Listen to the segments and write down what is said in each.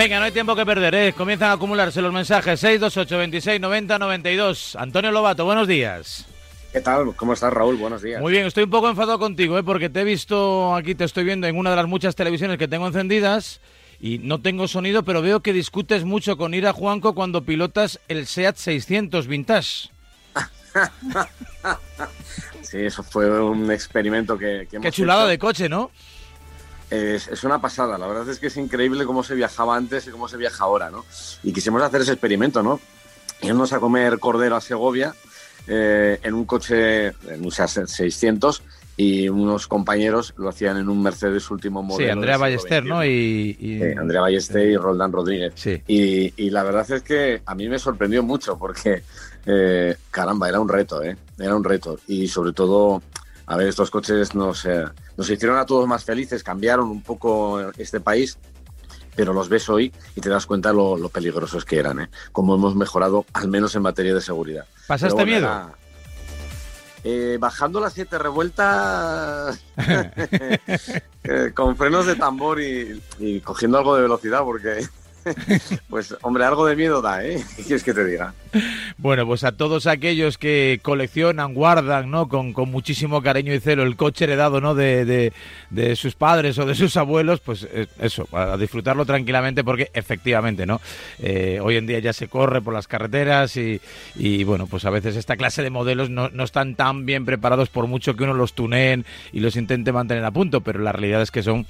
Venga, no hay tiempo que perder, ¿eh? Comienzan a acumularse los mensajes 628 26 90 92. Antonio Lobato, buenos días. ¿Qué tal? ¿Cómo estás, Raúl? Buenos días. Muy bien, estoy un poco enfadado contigo, ¿eh? porque te he visto aquí, te estoy viendo en una de las muchas televisiones que tengo encendidas y no tengo sonido, pero veo que discutes mucho con Ira Juanco cuando pilotas el SEAT 600 Vintage. sí, eso fue un experimento que, que Qué chulada de coche, ¿no? Es, una pasada, la verdad es que es increíble cómo se viajaba antes y cómo se viaja ahora, ¿no? Y quisimos hacer ese experimento, ¿no? Irnos a comer cordero a Segovia eh, en un coche, en un 600, y unos compañeros lo hacían en un Mercedes último modelo. Sí, Andrea Ballester, ¿no? Y, Andrea Ballester y Roldán Rodríguez. Sí. Y, la verdad es que a mí me sorprendió mucho porque, eh, caramba, era un reto, ¿eh? Era un reto. Y sobre todo a ver, estos coches nos, nos hicieron a todos más felices, cambiaron un poco este país, pero los ves hoy y te das cuenta lo, lo peligrosos que eran, ¿eh? cómo hemos mejorado, al menos en materia de seguridad. ¿Pasaste miedo? Eh, bajando las siete revueltas eh, con frenos de tambor y, y cogiendo algo de velocidad, porque pues, hombre, algo de miedo da, ¿eh? ¿Qué quieres que te diga? Bueno, pues a todos aquellos que coleccionan, guardan, ¿no? Con, muchísimo cariño y celo el coche heredado, ¿no? De, sus padres o de sus abuelos, pues eh, eso, a disfrutarlo tranquilamente porque efectivamente, ¿no? Eh, hoy en día ya se corre por las carreteras y, bueno, pues a veces esta clase de modelos no, no están tan bien preparados por mucho que uno los tuneen y los intente mantener a punto, pero la realidad es que son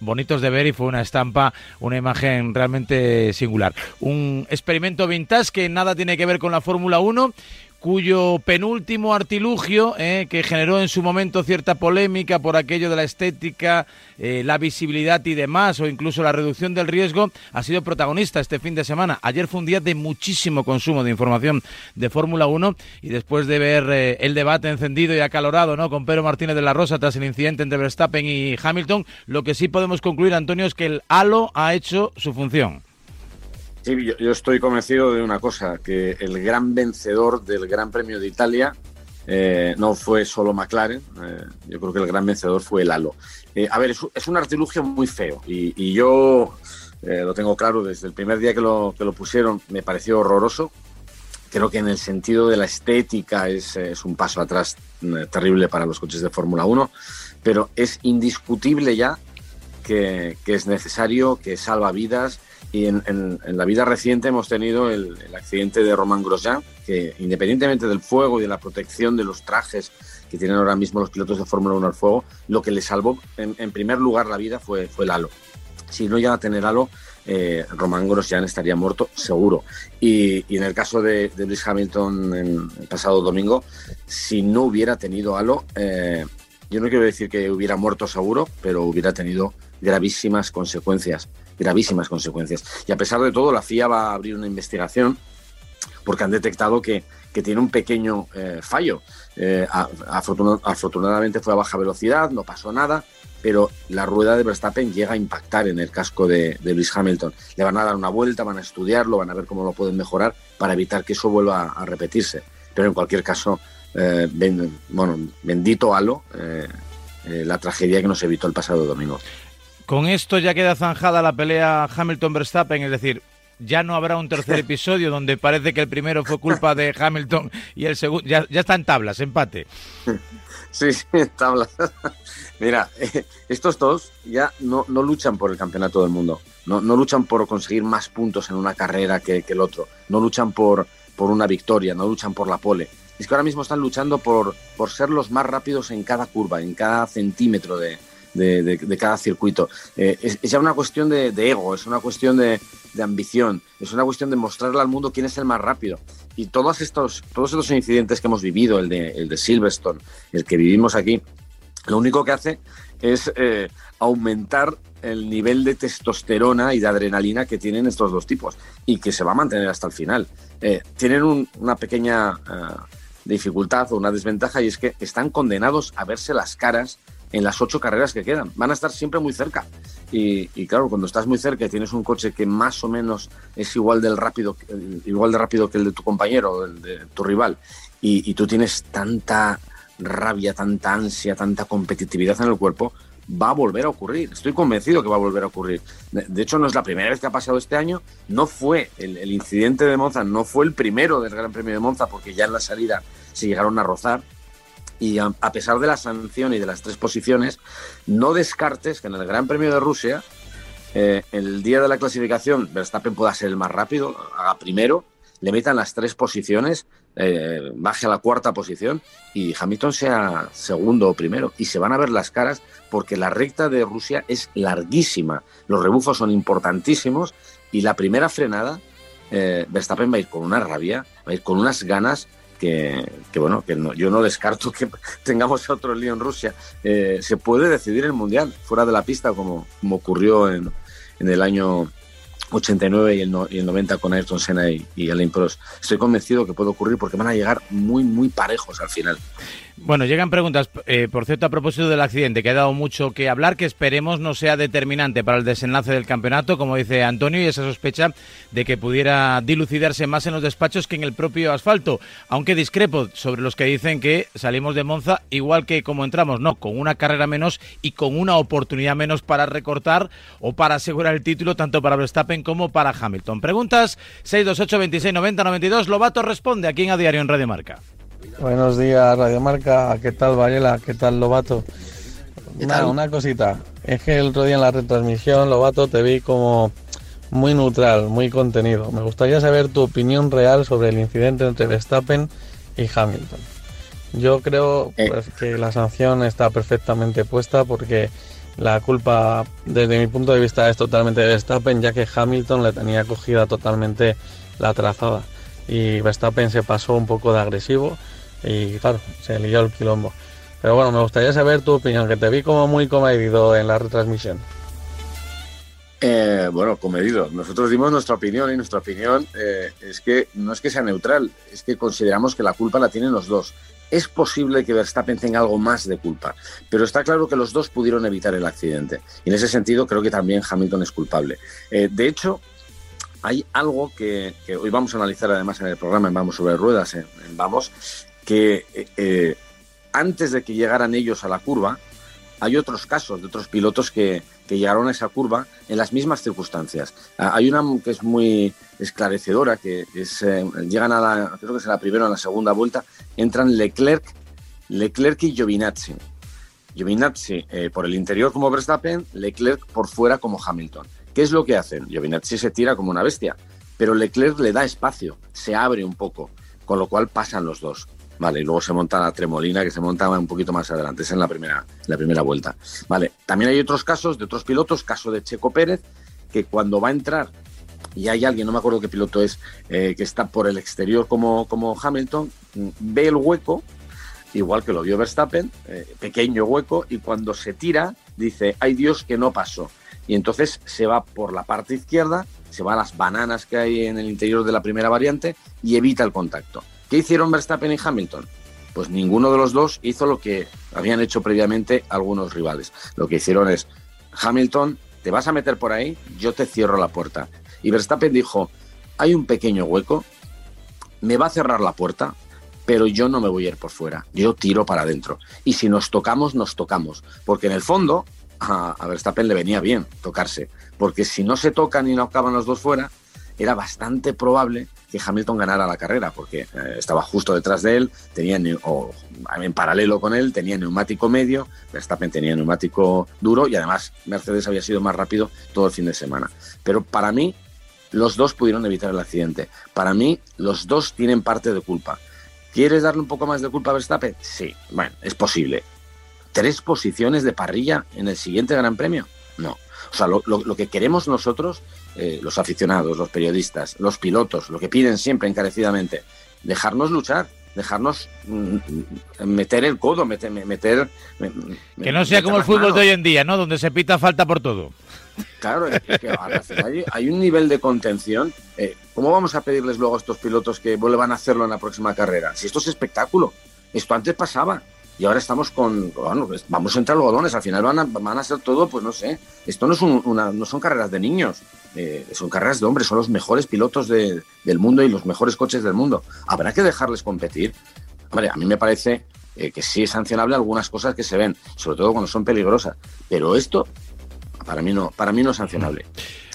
bonitos de ver y fue una estampa, una imagen realmente singular. Un experimento vintage que nada tiene que ver con la Fórmula 1 cuyo penúltimo artilugio, eh, que generó en su momento cierta polémica por aquello de la estética, eh, la visibilidad y demás, o incluso la reducción del riesgo, ha sido protagonista este fin de semana. Ayer fue un día de muchísimo consumo de información de Fórmula 1 y después de ver eh, el debate encendido y acalorado ¿no? con Pedro Martínez de la Rosa tras el incidente entre Verstappen y Hamilton, lo que sí podemos concluir, Antonio, es que el halo ha hecho su función. Sí, yo, estoy convencido de una cosa, que el gran vencedor del Gran Premio de Italia eh, no fue solo McLaren, eh, yo creo que el gran vencedor fue el Halo. Eh, a ver, es, un artilugio muy feo y, yo lo tengo claro, desde el primer día que lo, que lo pusieron me pareció horroroso. Creo que en el sentido de la estética es, un paso atrás terrible para los coches de Fórmula 1, pero es indiscutible ya que, que es necesario, que salva vidas, y en, la vida reciente hemos tenido el, accidente de Romain Grosjean, que independientemente del fuego y de la protección de los trajes que tienen ahora mismo los pilotos de Fórmula 1 al fuego, lo que le salvó en, primer lugar la vida fue, fue el halo. Si no llega a tener halo, eh, Román Grosjean estaría muerto seguro. Y, en el caso de, de Lewis Hamilton en el pasado domingo, si no hubiera tenido halo, eh, yo no quiero decir que hubiera muerto seguro, pero hubiera tenido gravísimas consecuencias, gravísimas consecuencias. Y a pesar de todo, la FIA va a abrir una investigación porque han detectado que, tiene un pequeño eh, fallo. Eh, afortunadamente fue a baja velocidad, no pasó nada, pero la rueda de Verstappen llega a impactar en el casco de, de Lewis Hamilton. Le van a dar una vuelta, van a estudiarlo, van a ver cómo lo pueden mejorar para evitar que eso vuelva a, repetirse. Pero en cualquier caso, eh, bueno, bendito halo, la tragedia que nos evitó el pasado domingo. Con esto ya queda zanjada la pelea Hamilton-Verstappen, es decir, ya no habrá un tercer episodio donde parece que el primero fue culpa de Hamilton y el segundo. Ya, ya está en tablas, empate. Sí, sí, en tablas. Mira, eh, estos dos ya no, no, luchan por el campeonato del mundo. No, no, luchan por conseguir más puntos en una carrera que, que, el otro. No luchan por, por una victoria, no luchan por la pole. Es que ahora mismo están luchando por, por ser los más rápidos en cada curva, en cada centímetro de, de, cada circuito. Eh, es, ya una cuestión de, ego, es una cuestión de, ambición, es una cuestión de mostrarle al mundo quién es el más rápido. Y todos estos, todos estos incidentes que hemos vivido, el de, el de Silverstone, el que vivimos aquí, lo único que hace es eh, aumentar el nivel de testosterona y de adrenalina que tienen estos dos tipos y que se va a mantener hasta el final. Eh, tienen una pequeña dificultad o una desventaja y es que están condenados a verse las caras en las ocho carreras que quedan. Van a estar siempre muy cerca. Y, claro, cuando estás muy cerca y tienes un coche que más o menos es igual, del rápido, igual de rápido que el de tu compañero, el de tu rival, y, tú tienes tanta rabia, tanta ansia, tanta competitividad en el cuerpo, va a volver a ocurrir. Estoy convencido que va a volver a ocurrir. De, hecho, no es la primera vez que ha pasado este año. No fue el, incidente de Monza, no fue el primero del Gran Premio de Monza, porque ya en la salida se llegaron a rozar. Y a, pesar de la sanción y de las tres posiciones, no descartes que en el Gran Premio de Rusia, eh, el día de la clasificación, Verstappen pueda ser el más rápido, haga primero, le metan las tres posiciones, eh, baje a la cuarta posición y Hamilton sea segundo o primero. Y se van a ver las caras porque la recta de Rusia es larguísima, los rebufos son importantísimos y la primera frenada, eh, Verstappen va a ir con una rabia, va a ir con unas ganas que, bueno, que yo no descarto que tengamos otro lío en Rusia. Eh, se puede decidir el Mundial fuera de la pista como, como ocurrió en, en el año 89 y el, y el 90 con Ayrton Senna y, y Prost. Estoy convencido que puede ocurrir porque van a llegar muy, muy parejos al final. Bueno, llegan preguntas, eh, por cierto, a propósito del accidente, que ha dado mucho que hablar, que esperemos no sea determinante para el desenlace del campeonato, como dice Antonio, y esa sospecha de que pudiera dilucidarse más en los despachos que en el propio asfalto. Aunque discrepo sobre los que dicen que salimos de Monza igual que como entramos, no, con una carrera menos y con una oportunidad menos para recortar o para asegurar el título, tanto para Verstappen como para Hamilton. Preguntas 628 26 90 92. Lobato responde aquí en A Diario en Radio Marca. Buenos días, Radio Marca. ¿Qué tal, Varela? ¿Qué tal, Lobato? Una, una cosita. Es que el otro día en la retransmisión, Lobato, te vi como muy neutral, muy contenido. Me gustaría saber tu opinión real sobre el incidente entre Verstappen y Hamilton. Yo creo eh. pues, que la sanción está perfectamente puesta porque la culpa, desde mi punto de vista, es totalmente de Verstappen, ya que Hamilton le tenía cogida totalmente la trazada y Verstappen se pasó un poco de agresivo y claro, se lió el quilombo. Pero bueno, me gustaría saber tu opinión, que te vi como muy comedido en la retransmisión. Eh, bueno, comedido. Nosotros dimos nuestra opinión y nuestra opinión eh, es que no es que sea neutral, es que consideramos que la culpa la tienen los dos. Es posible que Verstappen tenga algo más de culpa, pero está claro que los dos pudieron evitar el accidente. Y en ese sentido creo que también Hamilton es culpable. Eh, de hecho, hay algo que, hoy vamos a analizar además en el programa en Vamos sobre Ruedas, en, Vamos, que eh, eh, antes de que llegaran ellos a la curva, hay otros casos de otros pilotos que, llegaron a esa curva en las mismas circunstancias. Ah, hay una que es muy esclarecedora, que es, eh, llegan a la, creo que es la primera o la segunda vuelta, entran Leclerc, Leclerc y Giovinazzi. Giovinazzi por el interior como Verstappen, Leclerc por fuera como Hamilton. ¿Qué es lo que hacen? Giovinazzi se tira como una bestia, pero Leclerc le da espacio, se abre un poco, con lo cual pasan los dos. Vale, y luego se monta la tremolina que se monta un poquito más adelante, es en la primera, la primera vuelta. Vale, también hay otros casos de otros pilotos, caso de Checo Pérez, que cuando va a entrar y hay alguien, no me acuerdo qué piloto es, eh, que está por el exterior como, como Hamilton, ve el hueco, igual que lo vio Verstappen, eh, pequeño hueco, y cuando se tira, dice, ay Dios que no pasó y entonces se va por la parte izquierda, se va a las bananas que hay en el interior de la primera variante y evita el contacto. ¿Qué hicieron Verstappen y Hamilton? Pues ninguno de los dos hizo lo que habían hecho previamente algunos rivales. Lo que hicieron es, Hamilton, te vas a meter por ahí, yo te cierro la puerta. Y Verstappen dijo, hay un pequeño hueco, me va a cerrar la puerta, pero yo no me voy a ir por fuera, yo tiro para adentro. Y si nos tocamos, nos tocamos, porque en el fondo a, Verstappen le venía bien tocarse, porque si no se tocan y no acaban los dos fuera, era bastante probable que Hamilton ganara la carrera, porque eh, estaba justo detrás de él, tenía o, en paralelo con él, tenía neumático medio, Verstappen tenía neumático duro y además Mercedes había sido más rápido todo el fin de semana. Pero para mí, los dos pudieron evitar el accidente. Para mí, los dos tienen parte de culpa. ¿Quieres darle un poco más de culpa a Verstappen? Sí, bueno, es posible tres posiciones de parrilla en el siguiente Gran Premio. No. O sea, lo, que queremos nosotros, eh, los aficionados, los periodistas, los pilotos, lo que piden siempre encarecidamente, dejarnos luchar, dejarnos mm, meter el codo, meter... meter que no sea como el fútbol de hoy en día, ¿no? Donde se pita falta por todo. Claro, es que hay, un nivel de contención. Eh, ¿Cómo vamos a pedirles luego a estos pilotos que vuelvan a hacerlo en la próxima carrera? Si esto es espectáculo, esto antes pasaba y ahora estamos con, bueno, pues vamos entre algodones, al final van a, van a ser todo, pues no sé, esto no, es una, no son carreras de niños, eh, son carreras de hombres, son los mejores pilotos del mundo y los mejores coches del mundo. Habrá que dejarles competir. Hombre, a mí me parece eh, que sí es sancionable algunas cosas que se ven, sobre todo cuando son peligrosas. Pero esto, para mí no, para mí no es sancionable.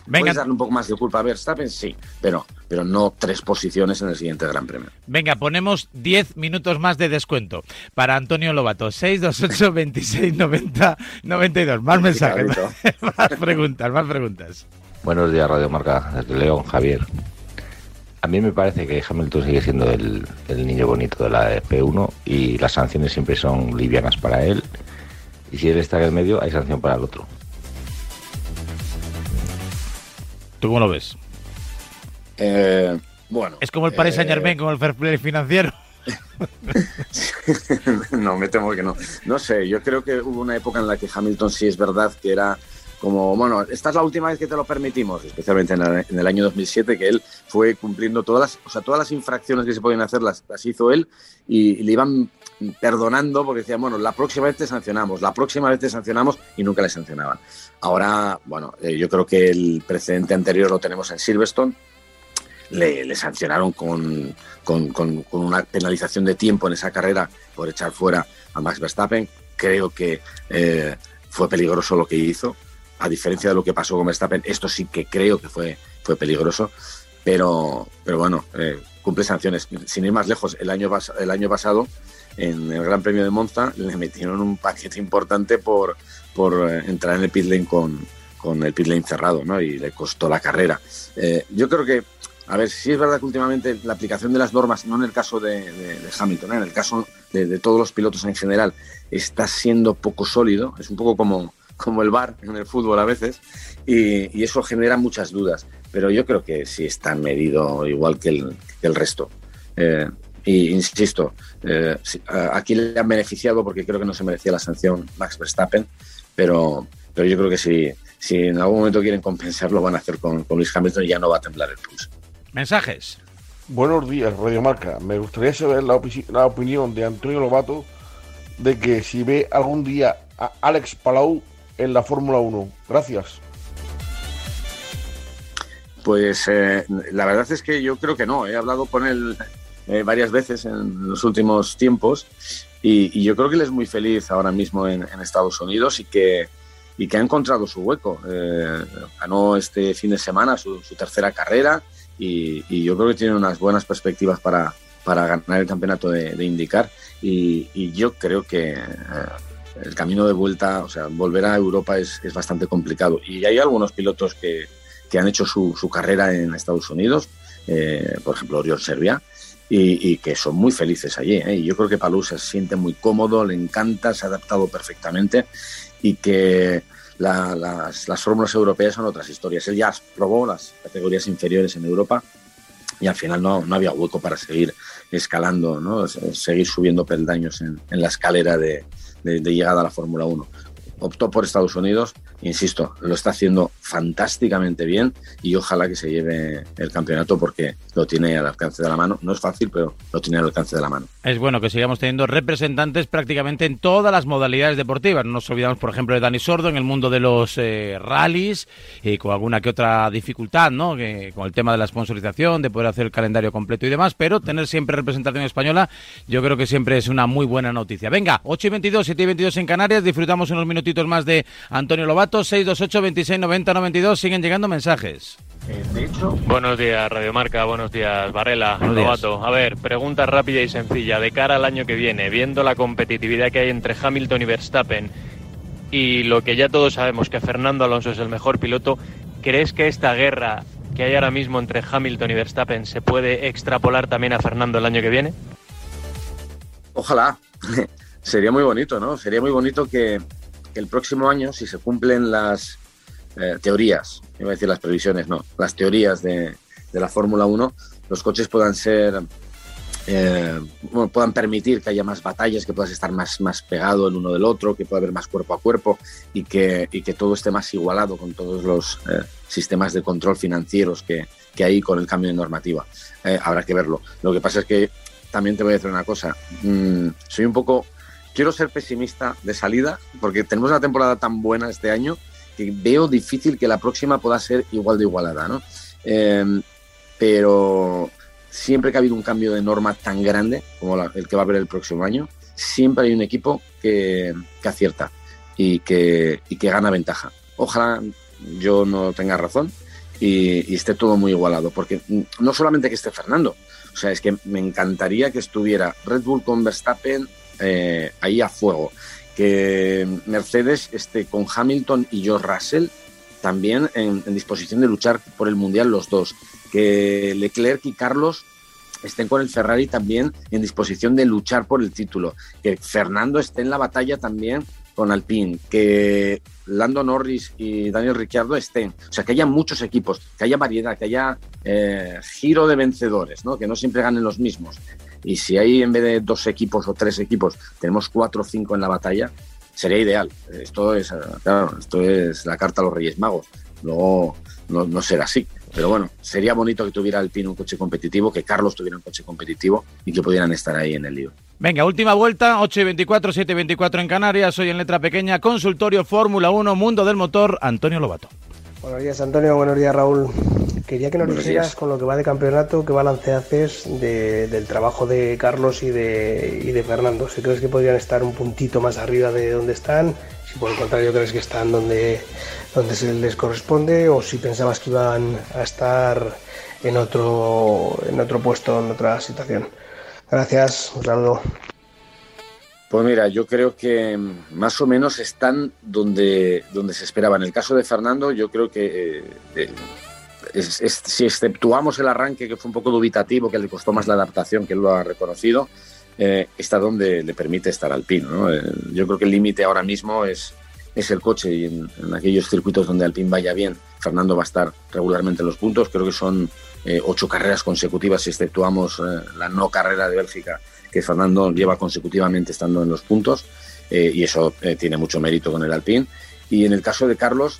Venga. ¿Puedes darle un poco más de culpa a Verstappen? Sí, pero, pero no tres posiciones en el siguiente Gran Premio. Venga, ponemos 10 minutos más de descuento para Antonio Lobato. 628 26 90 92. Más mensajes, más preguntas, más preguntas. Buenos días, Radio Marca, desde León, Javier. A mí me parece que Hamilton sigue siendo el, niño bonito de la F1 y las sanciones siempre son livianas para él. Y si él está en el medio, hay sanción para el otro. ¿Tú cómo lo ves? Eh, bueno. Es como el Paris Saint Germain, eh, como el fair play financiero. no, me temo que no. No sé, yo creo que hubo una época en la que Hamilton sí es verdad que era como, bueno, esta es la última vez que te lo permitimos, especialmente en el, año 2007, que él fue cumpliendo todas las, o sea, todas las infracciones que se podían hacer, las, las hizo él y, le iban perdonando porque decían, bueno, la próxima vez te sancionamos, la próxima vez te sancionamos y nunca le sancionaban. Ahora, bueno, eh, yo creo que el precedente anterior lo tenemos en Silverstone, le, sancionaron con, con, una penalización de tiempo en esa carrera por echar fuera a Max Verstappen. Creo que eh, fue peligroso lo que hizo a diferencia de lo que pasó con Verstappen, esto sí que creo que fue, fue peligroso, pero, pero bueno, eh, cumple sanciones. Sin ir más lejos, el año, el año pasado, en el Gran Premio de Monza, le metieron un paquete importante por, por eh, entrar en el pit lane con, con el pit lane cerrado, ¿no? Y le costó la carrera. Eh, yo creo que, a ver, sí es verdad que últimamente la aplicación de las normas, no en el caso de, Hamilton, en el caso de, todos los pilotos en general, está siendo poco sólido. Es un poco como como el bar en el fútbol a veces, y, eso genera muchas dudas. Pero yo creo que sí está medido igual que el, el resto. Eh, y insisto, eh, aquí le han beneficiado porque creo que no se merecía la sanción Max Verstappen, pero, pero yo creo que si, si en algún momento quieren compensarlo, van a hacer con, con Luis Hamilton y ya no va a temblar el pulso. Mensajes. Buenos días, Radio Marca. Me gustaría saber la, la opinión de Antonio Lobato de que si ve algún día a Alex Palau en la Fórmula 1? Gracias. Pues eh, la verdad es que yo creo que no. He hablado con él eh, varias veces en los últimos tiempos y, yo creo que él es muy feliz ahora mismo en, Estados Unidos y que, y que ha encontrado su hueco. Eh, ganó este fin de semana su, tercera carrera y, yo creo que tiene unas buenas perspectivas para, para ganar el campeonato de, de IndyCar y, y, yo creo que el camino de vuelta, o sea, volver a Europa es, es bastante complicado. Y hay algunos pilotos que, que han hecho su, su, carrera en Estados Unidos, eh, por ejemplo, Oriol Serbia, y, y, que son muy felices allí. ¿eh? Y yo creo que Palou se siente muy cómodo, le encanta, se ha adaptado perfectamente y que las, las fórmulas europeas son otras historias. Él ya probó las categorías inferiores en Europa y al final no, no había hueco para seguir escalando, ¿no? seguir subiendo peldaños en, en la escalera de, de, llegada a la Fórmula 1 optó por Estados Unidos, insisto, lo está haciendo fantásticamente bien y ojalá que se lleve el campeonato porque lo tiene al alcance de la mano. No es fácil, pero lo tiene al alcance de la mano. Es bueno que sigamos teniendo representantes prácticamente en todas las modalidades deportivas. No nos olvidamos, por ejemplo, de Dani Sordo en el mundo de los eh, rallies y con alguna que otra dificultad, ¿no? Que, con el tema de la sponsorización, de poder hacer el calendario completo y demás, pero tener siempre representación española, yo creo que siempre es una muy buena noticia. Venga, 8 y 22, 7 y 22 en Canarias, disfrutamos unos minutos más de Antonio Lobato, 628 26 90 92. Siguen llegando mensajes. Eh, buenos días, Radio Marca. Buenos días, Varela, Lobato. A ver, pregunta rápida y sencilla. De cara al año que viene, viendo la competitividad que hay entre Hamilton y Verstappen y lo que ya todos sabemos que Fernando Alonso es el mejor piloto, ¿crees que esta guerra que hay ahora mismo entre Hamilton y Verstappen se puede extrapolar también a Fernando el año que viene? Ojalá. Sería muy bonito, ¿no? Sería muy bonito que, el próximo año, si se cumplen las eh, teorías, iba a decir las previsiones, no, las teorías de, la Fórmula 1, los coches puedan ser, eh, bueno, puedan permitir que haya más batallas, que puedas estar más, más pegado el uno del otro, que pueda haber más cuerpo a cuerpo y que, y que todo esté más igualado con todos los eh, sistemas de control financieros que, que, hay con el cambio de normativa. habrá que verlo. Lo que pasa es que también te voy a decir una cosa, mm, soy un poco quiero ser pesimista de salida porque tenemos una temporada tan buena este año que veo difícil que la próxima pueda ser igual de igualada, ¿no? Em, pero siempre que ha habido un cambio de norma tan grande como el que va a haber el próximo año, siempre hay un equipo que, acierta y que, y que gana ventaja. Ojalá yo no tenga razón y, esté todo muy igualado, porque no solamente que esté Fernando, o sea, es que me encantaría que estuviera Red Bull con Verstappen eh, ahí a fuego, que Mercedes esté con Hamilton y George Russell también en, disposición de luchar por el Mundial los dos, que Leclerc y Carlos estén con el Ferrari también en disposición de luchar por el título, que Fernando esté en la batalla también con Alpine, que Lando Norris y Daniel Ricciardo estén. O sea, que haya muchos equipos, que haya variedad, que haya eh, giro de vencedores, ¿no? que no siempre ganen los mismos. Y si hay en vez de dos equipos o tres equipos, tenemos cuatro o cinco en la batalla, sería ideal. Esto es, claro, esto es la carta a los Reyes Magos. Luego no, no será así. Pero bueno, sería bonito que tuviera Alpine un coche competitivo, que Carlos tuviera un coche competitivo y que pudieran estar ahí en el lío. Venga, última vuelta, 8 y 24, 7 y 24 en Canarias. Soy en letra pequeña, consultorio Fórmula 1, Mundo del Motor, Antonio Lobato. Buenos días, Antonio. Buenos días, Raúl. Quería que nos dijeras con lo que va de campeonato, qué balance haces del trabajo de Carlos y de, y de Fernando. Si crees que podrían estar un puntito más arriba de donde están, si por el contrario crees que están donde, donde se les corresponde, o si pensabas que iban a estar en otro, en otro puesto, en otra situación. Gracias, un saludo. Pues mira, yo creo que más o menos están donde, donde se esperaba. En el caso de Fernando, yo creo que eh, si exceptuamos el arranque, que fue un poco dubitativo, que le costó más la adaptación, que él lo ha reconocido, eh, está donde le permite estar al pino. Eh, yo creo que el límite ahora mismo es, es el coche y en, aquellos circuitos donde Alpine vaya bien, Fernando va a estar regularmente en los puntos. Creo que son eh, ocho carreras consecutivas si exceptuamos eh, la no carrera de Bélgica que Fernando lleva consecutivamente estando en los puntos eh, y eso tiene mucho mérito con el Alpine. Y en el caso de Carlos,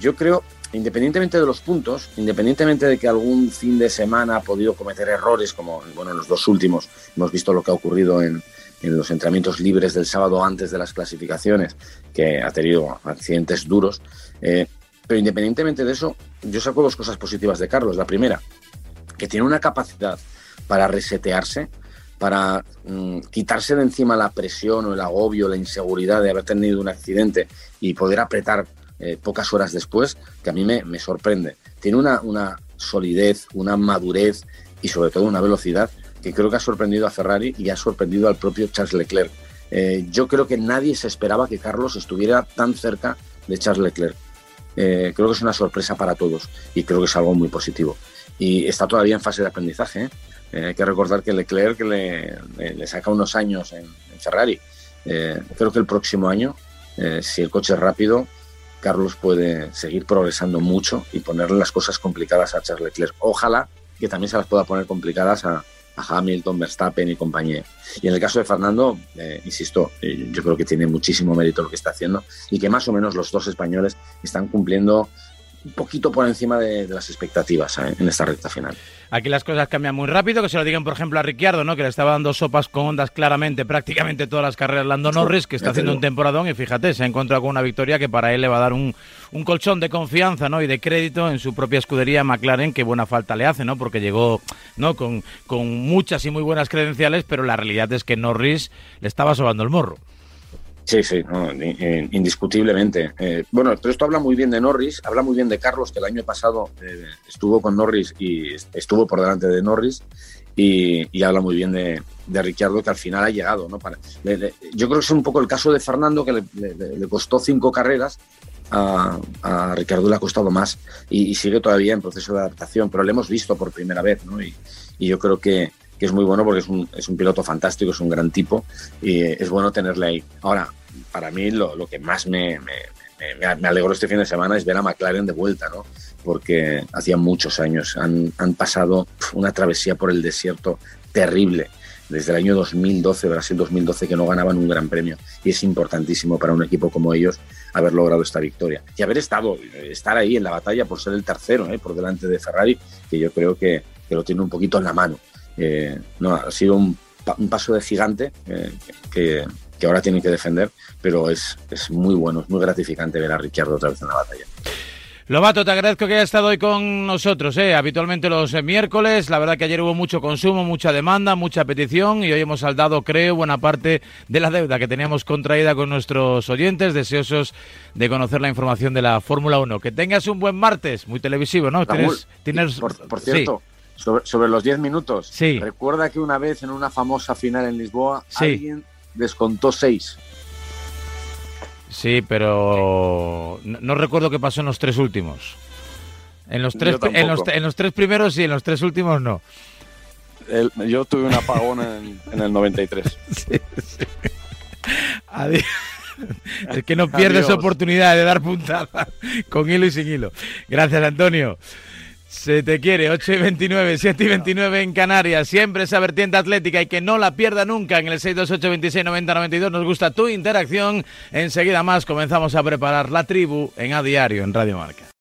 yo creo, independientemente de los puntos, independientemente de que algún fin de semana ha podido cometer errores, como bueno, en los dos últimos hemos visto lo que ha ocurrido en, en los entrenamientos libres del sábado antes de las clasificaciones, que ha tenido accidentes duros. Pero independientemente de eso, yo saco dos cosas positivas de Carlos. La primera, que tiene una capacidad para resetearse, para mm, quitarse de encima la presión o el agobio, la inseguridad de haber tenido un accidente y poder apretar eh, pocas horas después, que a mí me, sorprende. Tiene una, una, solidez, una madurez y sobre todo una velocidad que creo que ha sorprendido a Ferrari y ha sorprendido al propio Charles Leclerc. Eh, yo creo que nadie se esperaba que Carlos estuviera tan cerca de Charles Leclerc. Eh, creo que es una sorpresa para todos y creo que es algo muy positivo. Y está todavía en fase de aprendizaje. ¿eh? Eh, hay que recordar que Leclerc le, saca unos años en, Ferrari. creo que el próximo año, si el coche es rápido, Carlos puede seguir progresando mucho y ponerle las cosas complicadas a Charles Leclerc. Ojalá que también se las pueda poner complicadas a, a Hamilton, Verstappen y compañía. Y en el caso de Fernando, eh, insisto, eh, yo creo que tiene muchísimo mérito lo que está haciendo y que más o menos los dos españoles están cumpliendo un poquito por encima de, las expectativas ¿eh? en esta recta final. Aquí las cosas cambian muy rápido, que se lo digan, por ejemplo, a Ricciardo, ¿no? que le estaba dando sopas con ondas claramente prácticamente todas las carreras Lando Norris, que está haciendo un temporadón y fíjate, se ha encontrado con una victoria que para él le va a dar un, un colchón de confianza ¿no? y de crédito en su propia escudería McLaren, que buena falta le hace, ¿no? porque llegó ¿no? con, con muchas y muy buenas credenciales, pero la realidad es que Norris le estaba sobando el morro. Sí, sí, indiscutiblemente. Eh, bueno, pero esto habla muy bien de Norris, habla muy bien de Carlos, que el año pasado eh, estuvo con Norris y estuvo por delante de Norris, y, habla muy bien de, de, Ricciardo, que al final ha llegado. ¿no? yo creo que es un poco el caso de Fernando, que le, costó cinco carreras, a, a, Ricardo le ha costado más y, sigue todavía en proceso de adaptación, pero lo hemos visto por primera vez, ¿no? y, yo creo que, que, es muy bueno porque es un, es un piloto fantástico, es un gran tipo y es bueno tenerle ahí. Ahora, para mí lo, lo que más me, me, me, alegró este fin de semana es ver a McLaren de vuelta, ¿no? Porque hacía muchos años han, han pasado una travesía por el desierto terrible. Desde el año 2012, Brasil 2012, que no ganaban un gran premio. Y es importantísimo para un equipo como ellos haber logrado esta victoria. Y haber estado, estar ahí en la batalla por ser el tercero, ¿eh? por delante de Ferrari, que yo creo que, que lo tiene un poquito en la mano. Eh, no, ha sido un, un paso de gigante eh, que, que ahora tienen que defender, pero es, es muy bueno, es muy gratificante ver a Ricciardo otra vez en la batalla. Lobato, te agradezco que hayas estado hoy con nosotros, ¿eh? habitualmente los eh, miércoles. La verdad que ayer hubo mucho consumo, mucha demanda, mucha petición y hoy hemos saldado, creo, buena parte de la deuda que teníamos contraída con nuestros oyentes, deseosos de conocer la información de la Fórmula 1. Que tengas un buen martes, muy televisivo, ¿no? ¿Tienes, Por, cierto, sobre, los 10 minutos, sí. recuerda que una vez en una famosa final en Lisboa, alguien descontó 6. Sí, pero no, recuerdo qué pasó en los tres últimos. En los tres, en los, tres primeros sí, en los tres últimos no. yo tuve un apagón en, el 93. Sí, sí. Adiós. Es que no pierdes oportunidad de dar puntada con hilo y sin hilo. Gracias, Antonio. Se te quiere, 8 y 29, 7 y 29 en Canarias. Siempre esa vertiente atlética y que no la pierda nunca en el 628 26 90 92. Nos gusta tu interacción. Enseguida más comenzamos a preparar la tribu en A Diario en Radio Marca.